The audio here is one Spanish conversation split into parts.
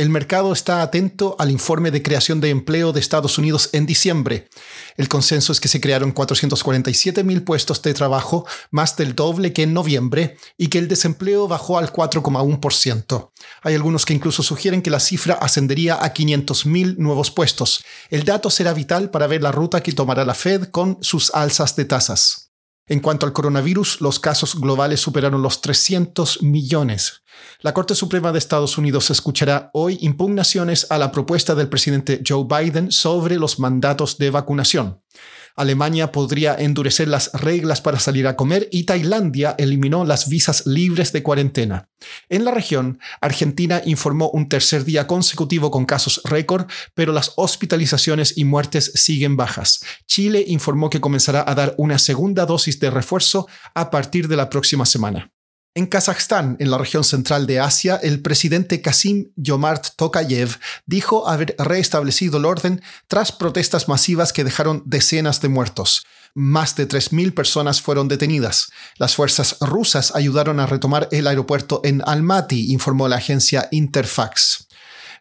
El mercado está atento al informe de creación de empleo de Estados Unidos en diciembre. El consenso es que se crearon 447 mil puestos de trabajo, más del doble que en noviembre, y que el desempleo bajó al 4,1%. Hay algunos que incluso sugieren que la cifra ascendería a 500 mil nuevos puestos. El dato será vital para ver la ruta que tomará la Fed con sus alzas de tasas. En cuanto al coronavirus, los casos globales superaron los 300 millones. La Corte Suprema de Estados Unidos escuchará hoy impugnaciones a la propuesta del presidente Joe Biden sobre los mandatos de vacunación. Alemania podría endurecer las reglas para salir a comer y Tailandia eliminó las visas libres de cuarentena. En la región, Argentina informó un tercer día consecutivo con casos récord, pero las hospitalizaciones y muertes siguen bajas. Chile informó que comenzará a dar una segunda dosis de refuerzo a partir de la próxima semana. En Kazajstán, en la región central de Asia, el presidente Kasim Yomart Tokayev dijo haber restablecido el orden tras protestas masivas que dejaron decenas de muertos. Más de 3.000 personas fueron detenidas. Las fuerzas rusas ayudaron a retomar el aeropuerto en Almaty, informó la agencia Interfax.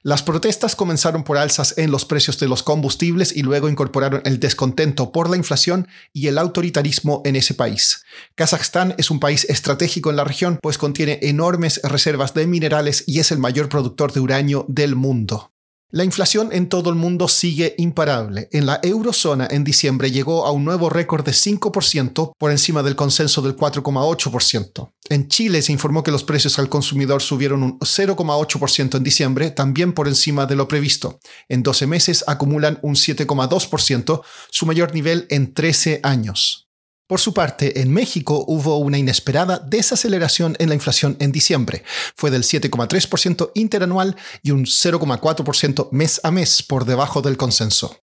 Las protestas comenzaron por alzas en los precios de los combustibles y luego incorporaron el descontento por la inflación y el autoritarismo en ese país. Kazajstán es un país estratégico en la región, pues contiene enormes reservas de minerales y es el mayor productor de uranio del mundo. La inflación en todo el mundo sigue imparable. En la eurozona en diciembre llegó a un nuevo récord de 5% por encima del consenso del 4,8%. En Chile se informó que los precios al consumidor subieron un 0,8% en diciembre, también por encima de lo previsto. En 12 meses acumulan un 7,2%, su mayor nivel en 13 años. Por su parte, en México hubo una inesperada desaceleración en la inflación en diciembre. Fue del 7,3% interanual y un 0,4% mes a mes por debajo del consenso.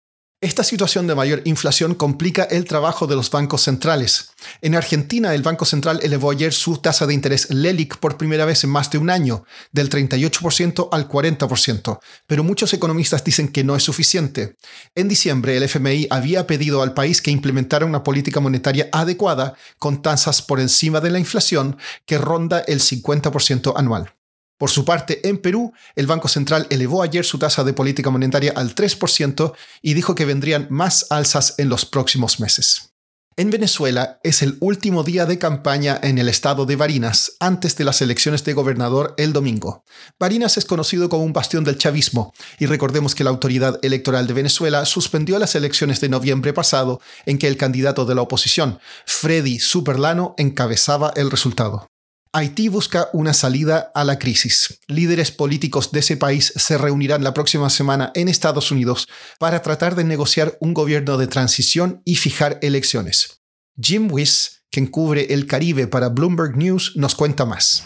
Esta situación de mayor inflación complica el trabajo de los bancos centrales. En Argentina, el Banco Central elevó ayer su tasa de interés LELIC por primera vez en más de un año, del 38% al 40%, pero muchos economistas dicen que no es suficiente. En diciembre, el FMI había pedido al país que implementara una política monetaria adecuada con tasas por encima de la inflación que ronda el 50% anual. Por su parte, en Perú, el Banco Central elevó ayer su tasa de política monetaria al 3% y dijo que vendrían más alzas en los próximos meses. En Venezuela es el último día de campaña en el estado de Barinas antes de las elecciones de gobernador el domingo. Barinas es conocido como un bastión del chavismo y recordemos que la autoridad electoral de Venezuela suspendió las elecciones de noviembre pasado en que el candidato de la oposición, Freddy Superlano, encabezaba el resultado. Haití busca una salida a la crisis. Líderes políticos de ese país se reunirán la próxima semana en Estados Unidos para tratar de negociar un gobierno de transición y fijar elecciones. Jim Wiss, quien cubre el Caribe para Bloomberg News, nos cuenta más.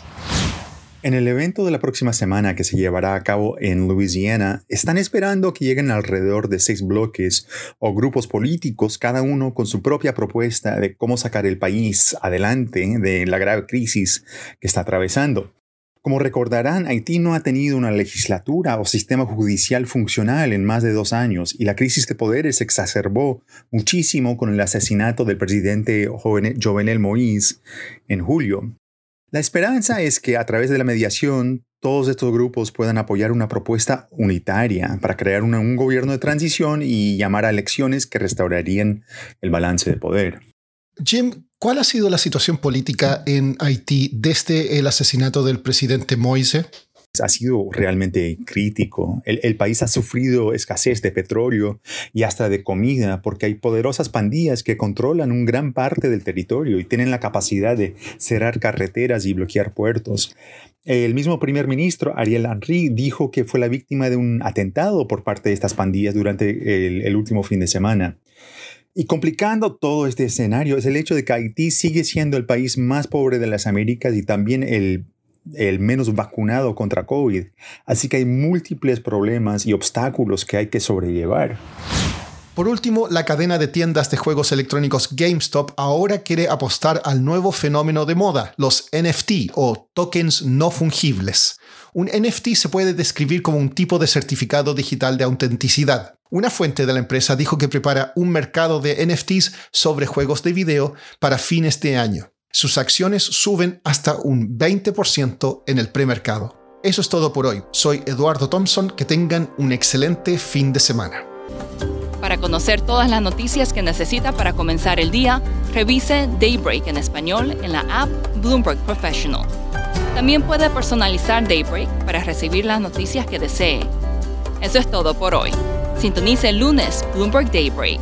En el evento de la próxima semana que se llevará a cabo en Louisiana, están esperando que lleguen alrededor de seis bloques o grupos políticos, cada uno con su propia propuesta de cómo sacar el país adelante de la grave crisis que está atravesando. Como recordarán, Haití no ha tenido una legislatura o sistema judicial funcional en más de dos años y la crisis de poderes se exacerbó muchísimo con el asesinato del presidente Jovenel Moïse en julio. La esperanza es que a través de la mediación todos estos grupos puedan apoyar una propuesta unitaria para crear un gobierno de transición y llamar a elecciones que restaurarían el balance de poder. Jim, ¿cuál ha sido la situación política en Haití desde el asesinato del presidente Moise? Ha sido realmente crítico. El, país ha sufrido escasez de petróleo y hasta de comida porque hay poderosas pandillas que controlan un gran parte del territorio y tienen la capacidad de cerrar carreteras y bloquear puertos. El mismo primer ministro, Ariel Henry, dijo que fue la víctima de un atentado por parte de estas pandillas durante el, el último fin de semana. Y complicando todo este escenario es el hecho de que Haití sigue siendo el país más pobre de las Américas y también el el menos vacunado contra COVID. Así que hay múltiples problemas y obstáculos que hay que sobrellevar. Por último, la cadena de tiendas de juegos electrónicos GameStop ahora quiere apostar al nuevo fenómeno de moda, los NFT o tokens no fungibles. Un NFT se puede describir como un tipo de certificado digital de autenticidad. Una fuente de la empresa dijo que prepara un mercado de NFTs sobre juegos de video para fines de año. Sus acciones suben hasta un 20% en el premercado. Eso es todo por hoy. Soy Eduardo Thompson. Que tengan un excelente fin de semana. Para conocer todas las noticias que necesita para comenzar el día, revise Daybreak en español en la app Bloomberg Professional. También puede personalizar Daybreak para recibir las noticias que desee. Eso es todo por hoy. Sintonice el lunes Bloomberg Daybreak